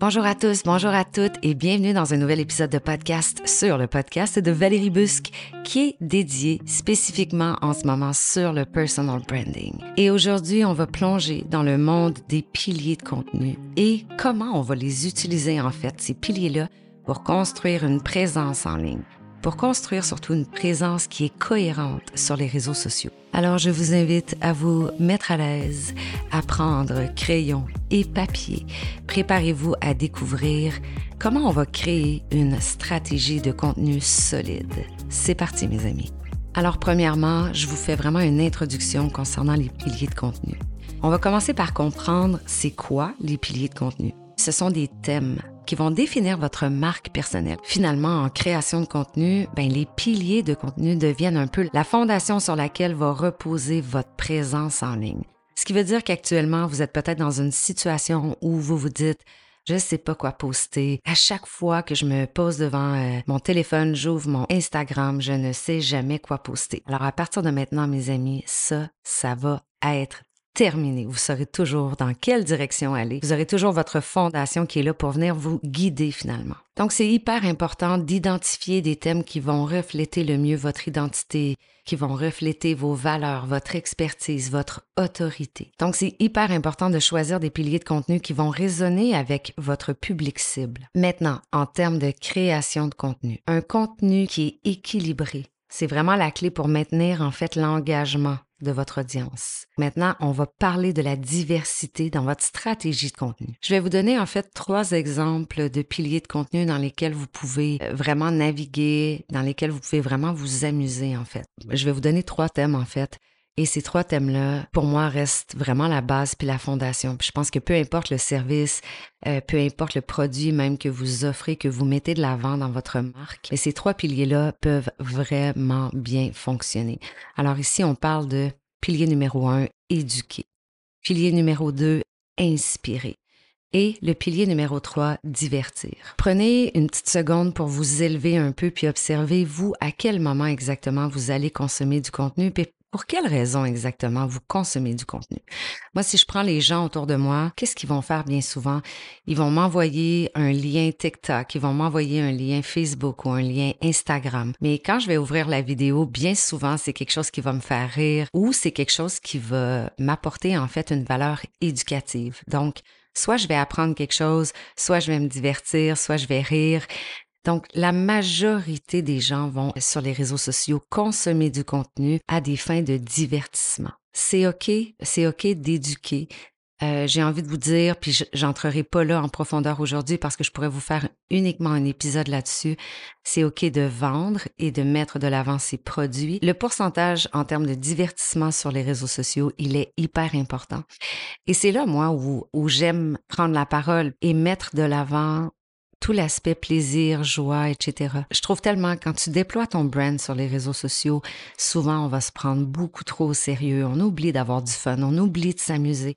Bonjour à tous, bonjour à toutes et bienvenue dans un nouvel épisode de podcast sur le podcast de Valérie Busque qui est dédié spécifiquement en ce moment sur le personal branding. Et aujourd'hui, on va plonger dans le monde des piliers de contenu et comment on va les utiliser en fait, ces piliers-là, pour construire une présence en ligne pour construire surtout une présence qui est cohérente sur les réseaux sociaux. Alors je vous invite à vous mettre à l'aise, à prendre crayon et papier. Préparez-vous à découvrir comment on va créer une stratégie de contenu solide. C'est parti mes amis. Alors premièrement, je vous fais vraiment une introduction concernant les piliers de contenu. On va commencer par comprendre c'est quoi les piliers de contenu. Ce sont des thèmes qui vont définir votre marque personnelle. Finalement, en création de contenu, ben, les piliers de contenu deviennent un peu la fondation sur laquelle va reposer votre présence en ligne. Ce qui veut dire qu'actuellement, vous êtes peut-être dans une situation où vous vous dites je ne sais pas quoi poster. À chaque fois que je me pose devant euh, mon téléphone, j'ouvre mon Instagram, je ne sais jamais quoi poster. Alors à partir de maintenant, mes amis, ça, ça va être terminé. Vous saurez toujours dans quelle direction aller. Vous aurez toujours votre fondation qui est là pour venir vous guider finalement. Donc, c'est hyper important d'identifier des thèmes qui vont refléter le mieux votre identité, qui vont refléter vos valeurs, votre expertise, votre autorité. Donc, c'est hyper important de choisir des piliers de contenu qui vont résonner avec votre public cible. Maintenant, en termes de création de contenu, un contenu qui est équilibré, c'est vraiment la clé pour maintenir en fait l'engagement de votre audience. Maintenant, on va parler de la diversité dans votre stratégie de contenu. Je vais vous donner en fait trois exemples de piliers de contenu dans lesquels vous pouvez euh, vraiment naviguer, dans lesquels vous pouvez vraiment vous amuser en fait. Je vais vous donner trois thèmes en fait. Et ces trois thèmes-là, pour moi, restent vraiment la base puis la fondation. Puis je pense que peu importe le service, euh, peu importe le produit même que vous offrez, que vous mettez de l'avant dans votre marque, ces trois piliers-là peuvent vraiment bien fonctionner. Alors ici, on parle de pilier numéro un, éduquer. Pilier numéro deux, inspirer. Et le pilier numéro 3, divertir. Prenez une petite seconde pour vous élever un peu puis observez vous à quel moment exactement vous allez consommer du contenu pour quelles raisons exactement vous consommez du contenu? Moi, si je prends les gens autour de moi, qu'est-ce qu'ils vont faire bien souvent? Ils vont m'envoyer un lien TikTok, ils vont m'envoyer un lien Facebook ou un lien Instagram. Mais quand je vais ouvrir la vidéo, bien souvent, c'est quelque chose qui va me faire rire ou c'est quelque chose qui va m'apporter en fait une valeur éducative. Donc, soit je vais apprendre quelque chose, soit je vais me divertir, soit je vais rire. Donc, la majorité des gens vont sur les réseaux sociaux consommer du contenu à des fins de divertissement. C'est OK, c'est OK d'éduquer. Euh, j'ai envie de vous dire, puis j'entrerai pas là en profondeur aujourd'hui parce que je pourrais vous faire uniquement un épisode là-dessus. C'est OK de vendre et de mettre de l'avant ses produits. Le pourcentage en termes de divertissement sur les réseaux sociaux, il est hyper important. Et c'est là, moi, où, où j'aime prendre la parole et mettre de l'avant tout l'aspect plaisir, joie, etc. Je trouve tellement quand tu déploies ton brand sur les réseaux sociaux, souvent on va se prendre beaucoup trop au sérieux, on oublie d'avoir du fun, on oublie de s'amuser.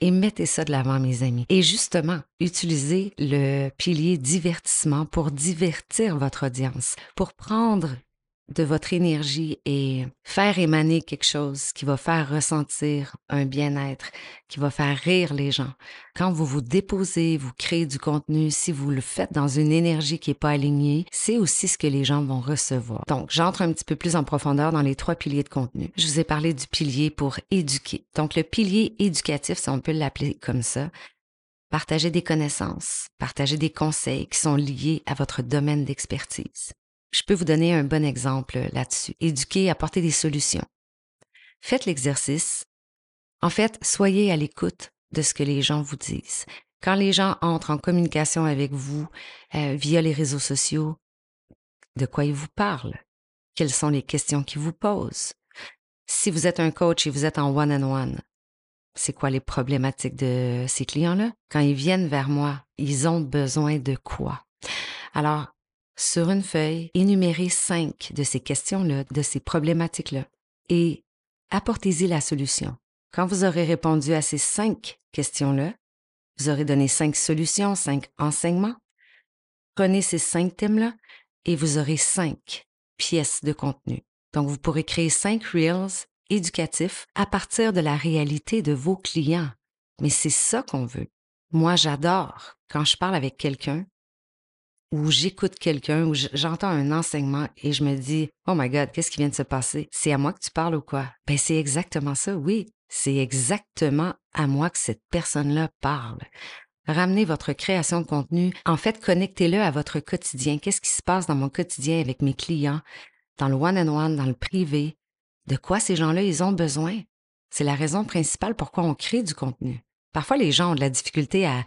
Et mettez ça de l'avant, mes amis. Et justement, utilisez le pilier divertissement pour divertir votre audience, pour prendre de votre énergie et faire émaner quelque chose qui va faire ressentir un bien-être, qui va faire rire les gens. Quand vous vous déposez, vous créez du contenu, si vous le faites dans une énergie qui n'est pas alignée, c'est aussi ce que les gens vont recevoir. Donc, j'entre un petit peu plus en profondeur dans les trois piliers de contenu. Je vous ai parlé du pilier pour éduquer. Donc, le pilier éducatif, si on peut l'appeler comme ça, partager des connaissances, partager des conseils qui sont liés à votre domaine d'expertise. Je peux vous donner un bon exemple là-dessus. Éduquer, apporter des solutions. Faites l'exercice. En fait, soyez à l'écoute de ce que les gens vous disent. Quand les gens entrent en communication avec vous euh, via les réseaux sociaux, de quoi ils vous parlent? Quelles sont les questions qu'ils vous posent? Si vous êtes un coach et vous êtes en one-on-one, c'est quoi les problématiques de ces clients-là? Quand ils viennent vers moi, ils ont besoin de quoi? Alors, sur une feuille, énumérez cinq de ces questions-là, de ces problématiques-là, et apportez-y la solution. Quand vous aurez répondu à ces cinq questions-là, vous aurez donné cinq solutions, cinq enseignements. Prenez ces cinq thèmes-là et vous aurez cinq pièces de contenu. Donc, vous pourrez créer cinq reels éducatifs à partir de la réalité de vos clients. Mais c'est ça qu'on veut. Moi, j'adore quand je parle avec quelqu'un ou j'écoute quelqu'un ou j'entends un enseignement et je me dis Oh my God, qu'est-ce qui vient de se passer? C'est à moi que tu parles ou quoi? Ben, c'est exactement ça, oui. C'est exactement à moi que cette personne-là parle. Ramenez votre création de contenu. En fait, connectez-le à votre quotidien. Qu'est-ce qui se passe dans mon quotidien avec mes clients, dans le one-on-one, dans le privé? De quoi ces gens-là, ils ont besoin? C'est la raison principale pourquoi on crée du contenu. Parfois, les gens ont de la difficulté à,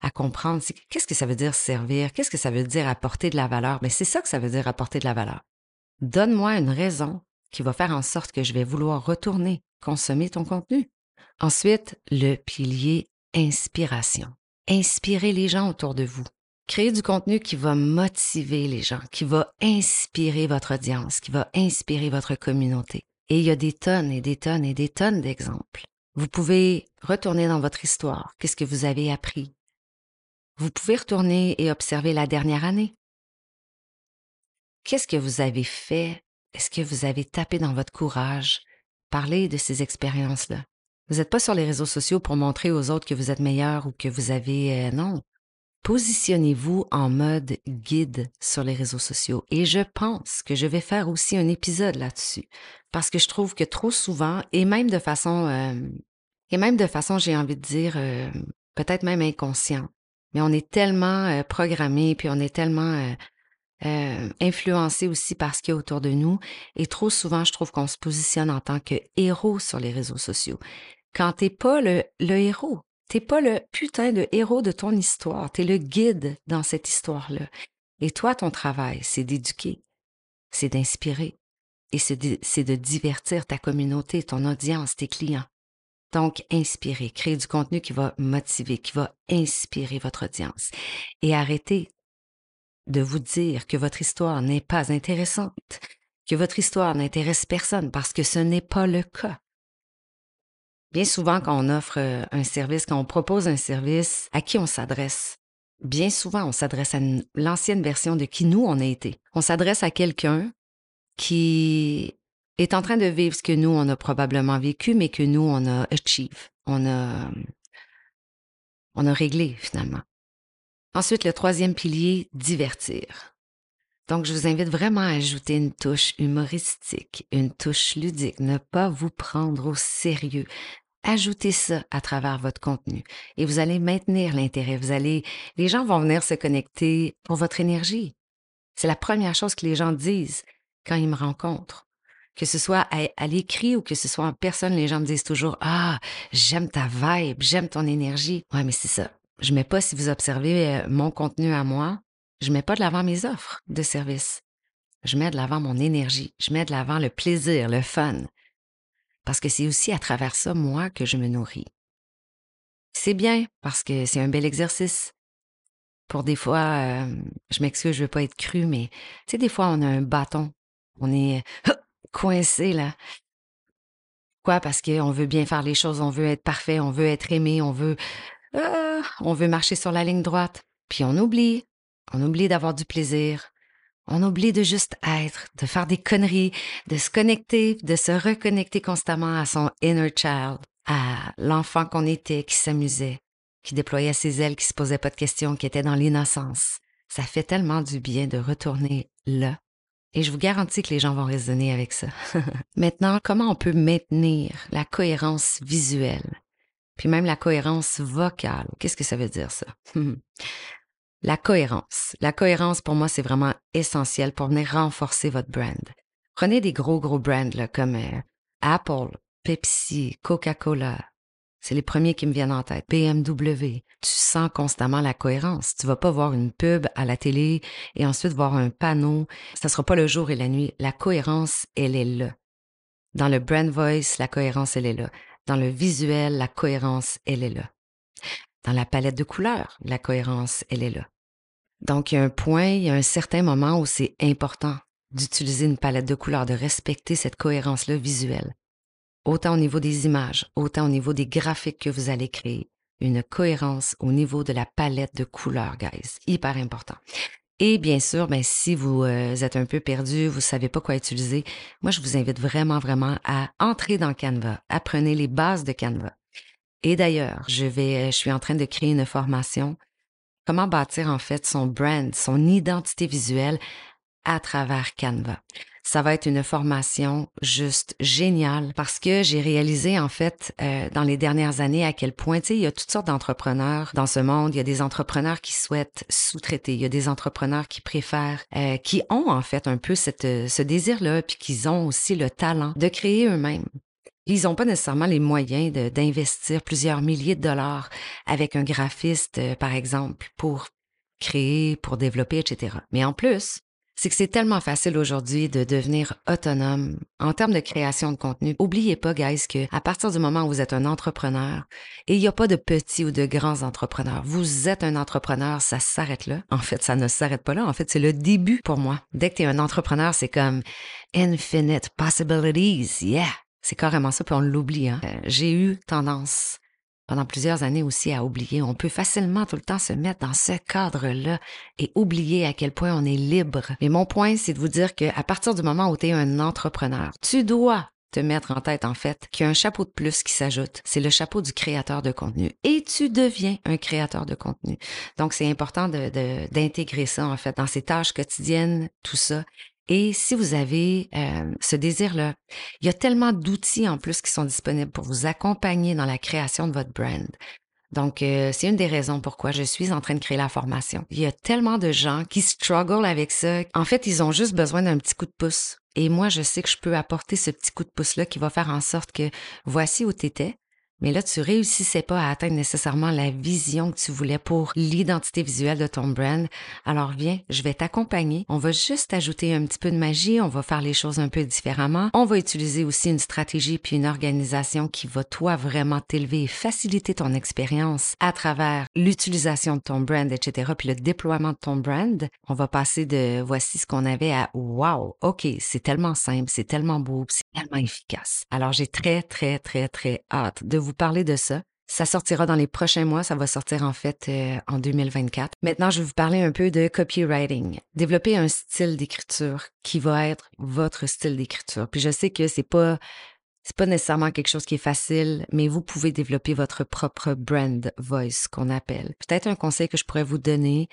à comprendre qu'est-ce que ça veut dire servir, qu'est-ce que ça veut dire apporter de la valeur? Mais c'est ça que ça veut dire apporter de la valeur. Donne-moi une raison qui va faire en sorte que je vais vouloir retourner consommer ton contenu. Ensuite, le pilier inspiration. Inspirez les gens autour de vous. Créez du contenu qui va motiver les gens, qui va inspirer votre audience, qui va inspirer votre communauté. Et il y a des tonnes et des tonnes et des tonnes d'exemples. Vous pouvez retourner dans votre histoire. Qu'est-ce que vous avez appris? Vous pouvez retourner et observer la dernière année. Qu'est-ce que vous avez fait? Est-ce que vous avez tapé dans votre courage? Parlez de ces expériences-là. Vous n'êtes pas sur les réseaux sociaux pour montrer aux autres que vous êtes meilleur ou que vous avez... Euh, non. Positionnez-vous en mode guide sur les réseaux sociaux. Et je pense que je vais faire aussi un épisode là-dessus. Parce que je trouve que trop souvent, et même de façon... Euh, et même de façon, j'ai envie de dire, euh, peut-être même inconscient, mais on est tellement programmé, puis on est tellement euh, influencé aussi par ce qu'il y a autour de nous. Et trop souvent, je trouve qu'on se positionne en tant que héros sur les réseaux sociaux. Quand t'es pas le, le héros, t'es pas le putain de héros de ton histoire, t'es le guide dans cette histoire-là. Et toi, ton travail, c'est d'éduquer, c'est d'inspirer et c'est de divertir ta communauté, ton audience, tes clients. Donc, inspirer, créer du contenu qui va motiver, qui va inspirer votre audience. Et arrêter de vous dire que votre histoire n'est pas intéressante, que votre histoire n'intéresse personne parce que ce n'est pas le cas. Bien souvent, quand on offre euh, un service, quand on propose un service, à qui on s'adresse? Bien souvent, on s'adresse à l'ancienne version de qui nous on a été. On s'adresse à quelqu'un qui est en train de vivre ce que nous, on a probablement vécu, mais que nous, on a achieve. On a, on a réglé finalement. Ensuite, le troisième pilier, divertir. Donc, je vous invite vraiment à ajouter une touche humoristique, une touche ludique, ne pas vous prendre au sérieux. Ajoutez ça à travers votre contenu et vous allez maintenir l'intérêt. Vous allez, les gens vont venir se connecter pour votre énergie. C'est la première chose que les gens disent quand ils me rencontrent. Que ce soit à, l'écrit ou que ce soit en personne, les gens me disent toujours, ah, j'aime ta vibe, j'aime ton énergie. Ouais, mais c'est ça je mets pas, si vous observez euh, mon contenu à moi, je mets pas de l'avant mes offres de service. Je mets de l'avant mon énergie. Je mets de l'avant le plaisir, le fun. Parce que c'est aussi à travers ça, moi, que je me nourris. C'est bien parce que c'est un bel exercice. Pour des fois, euh, je m'excuse, je veux pas être cru, mais tu sais, des fois, on a un bâton. On est coincé, là. Quoi? Parce qu'on veut bien faire les choses, on veut être parfait, on veut être aimé, on veut ah, on veut marcher sur la ligne droite, puis on oublie. On oublie d'avoir du plaisir. On oublie de juste être, de faire des conneries, de se connecter, de se reconnecter constamment à son inner child, à l'enfant qu'on était, qui s'amusait, qui déployait ses ailes, qui se posait pas de questions, qui était dans l'innocence. Ça fait tellement du bien de retourner là. Et je vous garantis que les gens vont raisonner avec ça. Maintenant, comment on peut maintenir la cohérence visuelle? Puis même la cohérence vocale. Qu'est-ce que ça veut dire ça? la cohérence. La cohérence, pour moi, c'est vraiment essentiel pour venir renforcer votre brand. Prenez des gros, gros brands comme euh, Apple, Pepsi, Coca-Cola. C'est les premiers qui me viennent en tête. BMW. Tu sens constamment la cohérence. Tu vas pas voir une pub à la télé et ensuite voir un panneau. Ça sera pas le jour et la nuit. La cohérence, elle est là. Dans le brand voice, la cohérence, elle est là. Dans le visuel, la cohérence, elle est là. Dans la palette de couleurs, la cohérence, elle est là. Donc, il y a un point, il y a un certain moment où c'est important d'utiliser une palette de couleurs, de respecter cette cohérence-là visuelle. Autant au niveau des images, autant au niveau des graphiques que vous allez créer. Une cohérence au niveau de la palette de couleurs, guys. Hyper important. Et bien sûr, ben, si vous euh, êtes un peu perdu, vous savez pas quoi utiliser, moi, je vous invite vraiment, vraiment à entrer dans Canva. Apprenez les bases de Canva. Et d'ailleurs, je vais, je suis en train de créer une formation. Comment bâtir en fait son brand, son identité visuelle à travers Canva. Ça va être une formation juste géniale parce que j'ai réalisé en fait euh, dans les dernières années à quel point, tu sais, il y a toutes sortes d'entrepreneurs dans ce monde. Il y a des entrepreneurs qui souhaitent sous-traiter. Il y a des entrepreneurs qui préfèrent, euh, qui ont en fait un peu cette, ce désir-là, puis qui ont aussi le talent de créer eux-mêmes. Ils n'ont pas nécessairement les moyens d'investir plusieurs milliers de dollars avec un graphiste, euh, par exemple, pour créer, pour développer, etc. Mais en plus, c'est que c'est tellement facile aujourd'hui de devenir autonome en termes de création de contenu. Oubliez pas, guys, que à partir du moment où vous êtes un entrepreneur, et il n'y a pas de petits ou de grands entrepreneurs, vous êtes un entrepreneur, ça s'arrête là. En fait, ça ne s'arrête pas là. En fait, c'est le début pour moi. Dès que tu es un entrepreneur, c'est comme infinite possibilities. Yeah! C'est carrément ça, puis on l'oublie. Hein? Euh, j'ai eu tendance pendant plusieurs années aussi à oublier. On peut facilement tout le temps se mettre dans ce cadre-là et oublier à quel point on est libre. Mais mon point, c'est de vous dire qu'à partir du moment où tu es un entrepreneur, tu dois te mettre en tête, en fait, qu'il y a un chapeau de plus qui s'ajoute. C'est le chapeau du créateur de contenu. Et tu deviens un créateur de contenu. Donc, c'est important d'intégrer de, ça, en fait, dans ses tâches quotidiennes, tout ça. Et si vous avez euh, ce désir-là, il y a tellement d'outils en plus qui sont disponibles pour vous accompagner dans la création de votre brand. Donc, euh, c'est une des raisons pourquoi je suis en train de créer la formation. Il y a tellement de gens qui struggle avec ça. En fait, ils ont juste besoin d'un petit coup de pouce. Et moi, je sais que je peux apporter ce petit coup de pouce-là qui va faire en sorte que voici où tu mais là, tu réussissais pas à atteindre nécessairement la vision que tu voulais pour l'identité visuelle de ton brand. Alors viens, je vais t'accompagner. On va juste ajouter un petit peu de magie. On va faire les choses un peu différemment. On va utiliser aussi une stratégie puis une organisation qui va toi vraiment t'élever et faciliter ton expérience à travers l'utilisation de ton brand, etc. Puis le déploiement de ton brand. On va passer de voici ce qu'on avait à wow, ok, c'est tellement simple, c'est tellement beau, c'est tellement efficace. Alors j'ai très, très, très, très hâte de parler de ça. Ça sortira dans les prochains mois, ça va sortir en fait euh, en 2024. Maintenant, je vais vous parler un peu de copywriting. Développer un style d'écriture qui va être votre style d'écriture. Puis je sais que c'est pas c'est pas nécessairement quelque chose qui est facile, mais vous pouvez développer votre propre brand voice qu'on appelle. Peut-être un conseil que je pourrais vous donner,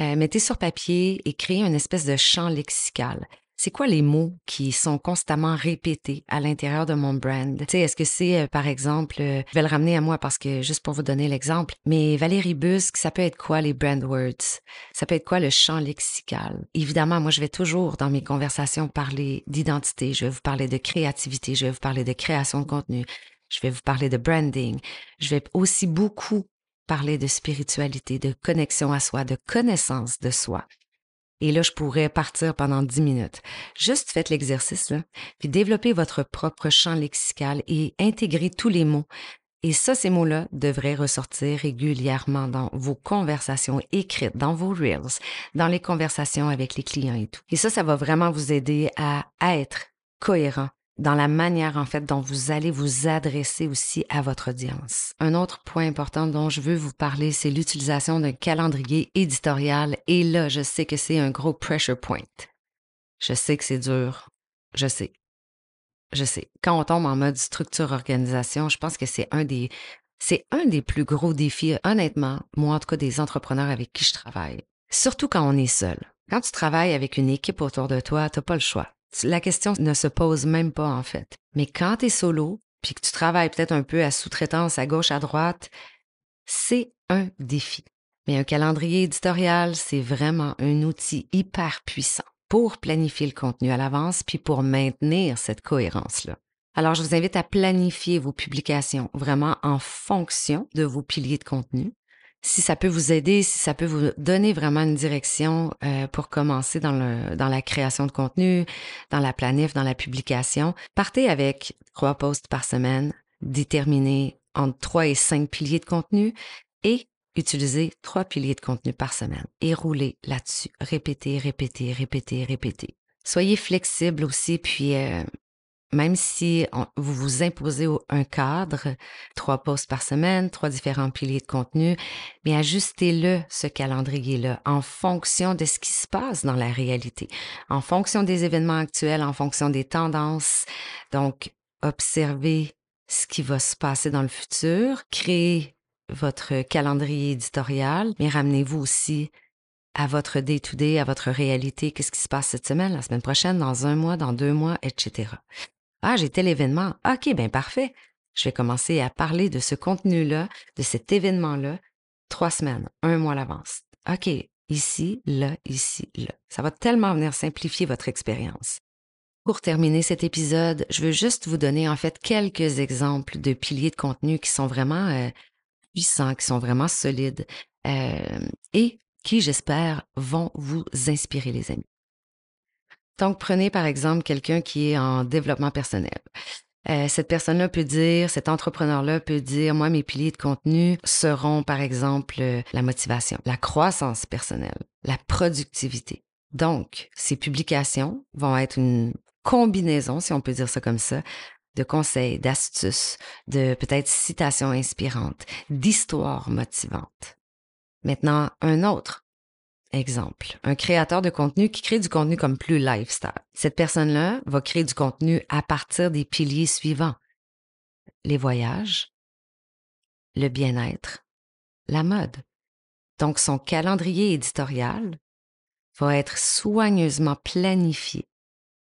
euh, mettez sur papier et créez une espèce de champ lexical c'est quoi les mots qui sont constamment répétés à l'intérieur de mon brand? Tu sais, est-ce que c'est, euh, par exemple, euh, je vais le ramener à moi parce que, juste pour vous donner l'exemple, mais Valérie Busque, ça peut être quoi les brand words? Ça peut être quoi le champ lexical? Évidemment, moi, je vais toujours, dans mes conversations, parler d'identité. Je vais vous parler de créativité. Je vais vous parler de création de contenu. Je vais vous parler de branding. Je vais aussi beaucoup parler de spiritualité, de connexion à soi, de connaissance de soi. Et là, je pourrais partir pendant dix minutes. Juste faites l'exercice, là, puis développez votre propre champ lexical et intégrez tous les mots. Et ça, ces mots-là devraient ressortir régulièrement dans vos conversations écrites, dans vos reels, dans les conversations avec les clients et tout. Et ça, ça va vraiment vous aider à être cohérent dans la manière en fait dont vous allez vous adresser aussi à votre audience. Un autre point important dont je veux vous parler, c'est l'utilisation d'un calendrier éditorial et là, je sais que c'est un gros pressure point. Je sais que c'est dur. Je sais. Je sais. Quand on tombe en mode structure organisation, je pense que c'est un des c'est un des plus gros défis, honnêtement, moi en tout cas des entrepreneurs avec qui je travaille. Surtout quand on est seul. Quand tu travailles avec une équipe autour de toi, tu n'as pas le choix. La question ne se pose même pas, en fait. Mais quand tu es solo, puis que tu travailles peut-être un peu à sous-traitance à gauche, à droite, c'est un défi. Mais un calendrier éditorial, c'est vraiment un outil hyper puissant pour planifier le contenu à l'avance, puis pour maintenir cette cohérence-là. Alors, je vous invite à planifier vos publications vraiment en fonction de vos piliers de contenu si ça peut vous aider, si ça peut vous donner vraiment une direction euh, pour commencer dans, le, dans la création de contenu, dans la planif, dans la publication, partez avec trois posts par semaine, déterminez entre trois et cinq piliers de contenu et utilisez trois piliers de contenu par semaine et roulez là-dessus. Répétez, répétez, répétez, répétez. Soyez flexible aussi, puis euh, même si vous vous imposez un cadre, trois posts par semaine, trois différents piliers de contenu, mais ajustez-le, ce calendrier-là, en fonction de ce qui se passe dans la réalité, en fonction des événements actuels, en fonction des tendances. Donc, observez ce qui va se passer dans le futur, créez votre calendrier éditorial, mais ramenez-vous aussi à votre day-to-day, à votre réalité, qu'est-ce qui se passe cette semaine, la semaine prochaine, dans un mois, dans deux mois, etc. Ah, j'ai tel événement. OK, ben parfait. Je vais commencer à parler de ce contenu-là, de cet événement-là, trois semaines, un mois à l'avance. OK, ici, là, ici, là. Ça va tellement venir simplifier votre expérience. Pour terminer cet épisode, je veux juste vous donner en fait quelques exemples de piliers de contenu qui sont vraiment euh, puissants, qui sont vraiment solides euh, et qui, j'espère, vont vous inspirer, les amis. Donc, prenez par exemple quelqu'un qui est en développement personnel. Euh, cette personne-là peut dire, cet entrepreneur-là peut dire, moi, mes piliers de contenu seront, par exemple, euh, la motivation, la croissance personnelle, la productivité. Donc, ces publications vont être une combinaison, si on peut dire ça comme ça, de conseils, d'astuces, de peut-être citations inspirantes, d'histoires motivantes. Maintenant, un autre exemple, un créateur de contenu qui crée du contenu comme plus lifestyle. Cette personne-là va créer du contenu à partir des piliers suivants. Les voyages, le bien-être, la mode. Donc son calendrier éditorial va être soigneusement planifié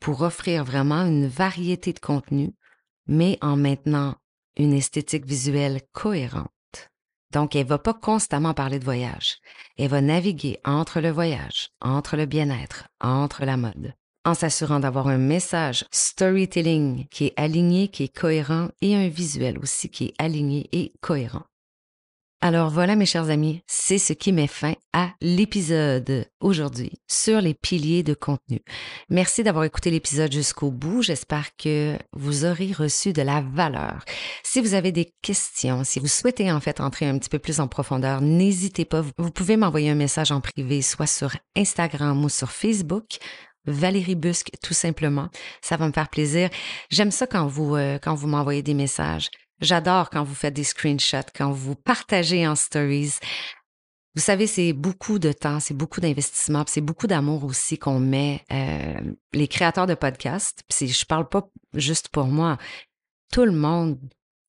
pour offrir vraiment une variété de contenus, mais en maintenant une esthétique visuelle cohérente. Donc, elle va pas constamment parler de voyage. Elle va naviguer entre le voyage, entre le bien-être, entre la mode, en s'assurant d'avoir un message storytelling qui est aligné, qui est cohérent et un visuel aussi qui est aligné et cohérent. Alors voilà mes chers amis, c'est ce qui met fin à l'épisode aujourd'hui sur les piliers de contenu. Merci d'avoir écouté l'épisode jusqu'au bout. J'espère que vous aurez reçu de la valeur. Si vous avez des questions, si vous souhaitez en fait entrer un petit peu plus en profondeur, n'hésitez pas. Vous pouvez m'envoyer un message en privé, soit sur Instagram ou sur Facebook. Valérie Busque, tout simplement. Ça va me faire plaisir. J'aime ça quand vous, euh, quand vous m'envoyez des messages. J'adore quand vous faites des screenshots, quand vous partagez en stories. Vous savez, c'est beaucoup de temps, c'est beaucoup d'investissement, c'est beaucoup d'amour aussi qu'on met euh, les créateurs de podcasts. Puis je parle pas juste pour moi. Tout le monde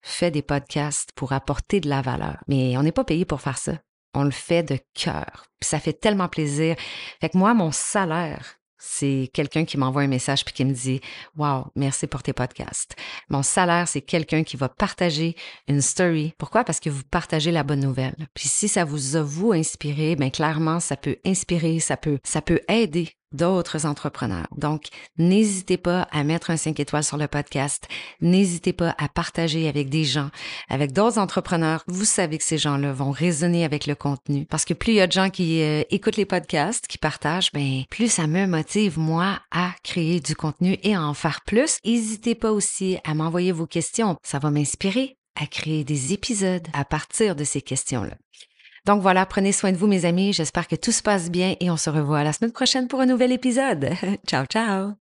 fait des podcasts pour apporter de la valeur, mais on n'est pas payé pour faire ça. On le fait de cœur. ça fait tellement plaisir. Fait que moi, mon salaire, c'est quelqu'un qui m'envoie un message puis qui me dit Wow, merci pour tes podcasts. Mon salaire, c'est quelqu'un qui va partager une story. Pourquoi? Parce que vous partagez la bonne nouvelle. Puis si ça vous a vous inspiré, ben clairement, ça peut inspirer, ça peut, ça peut aider d'autres entrepreneurs. Donc, n'hésitez pas à mettre un 5 étoiles sur le podcast. N'hésitez pas à partager avec des gens, avec d'autres entrepreneurs. Vous savez que ces gens-là vont résonner avec le contenu parce que plus il y a de gens qui euh, écoutent les podcasts, qui partagent, ben plus ça me motive moi à créer du contenu et à en faire plus. N'hésitez pas aussi à m'envoyer vos questions. Ça va m'inspirer à créer des épisodes à partir de ces questions-là. Donc voilà, prenez soin de vous, mes amis. J'espère que tout se passe bien et on se revoit la semaine prochaine pour un nouvel épisode. ciao, ciao!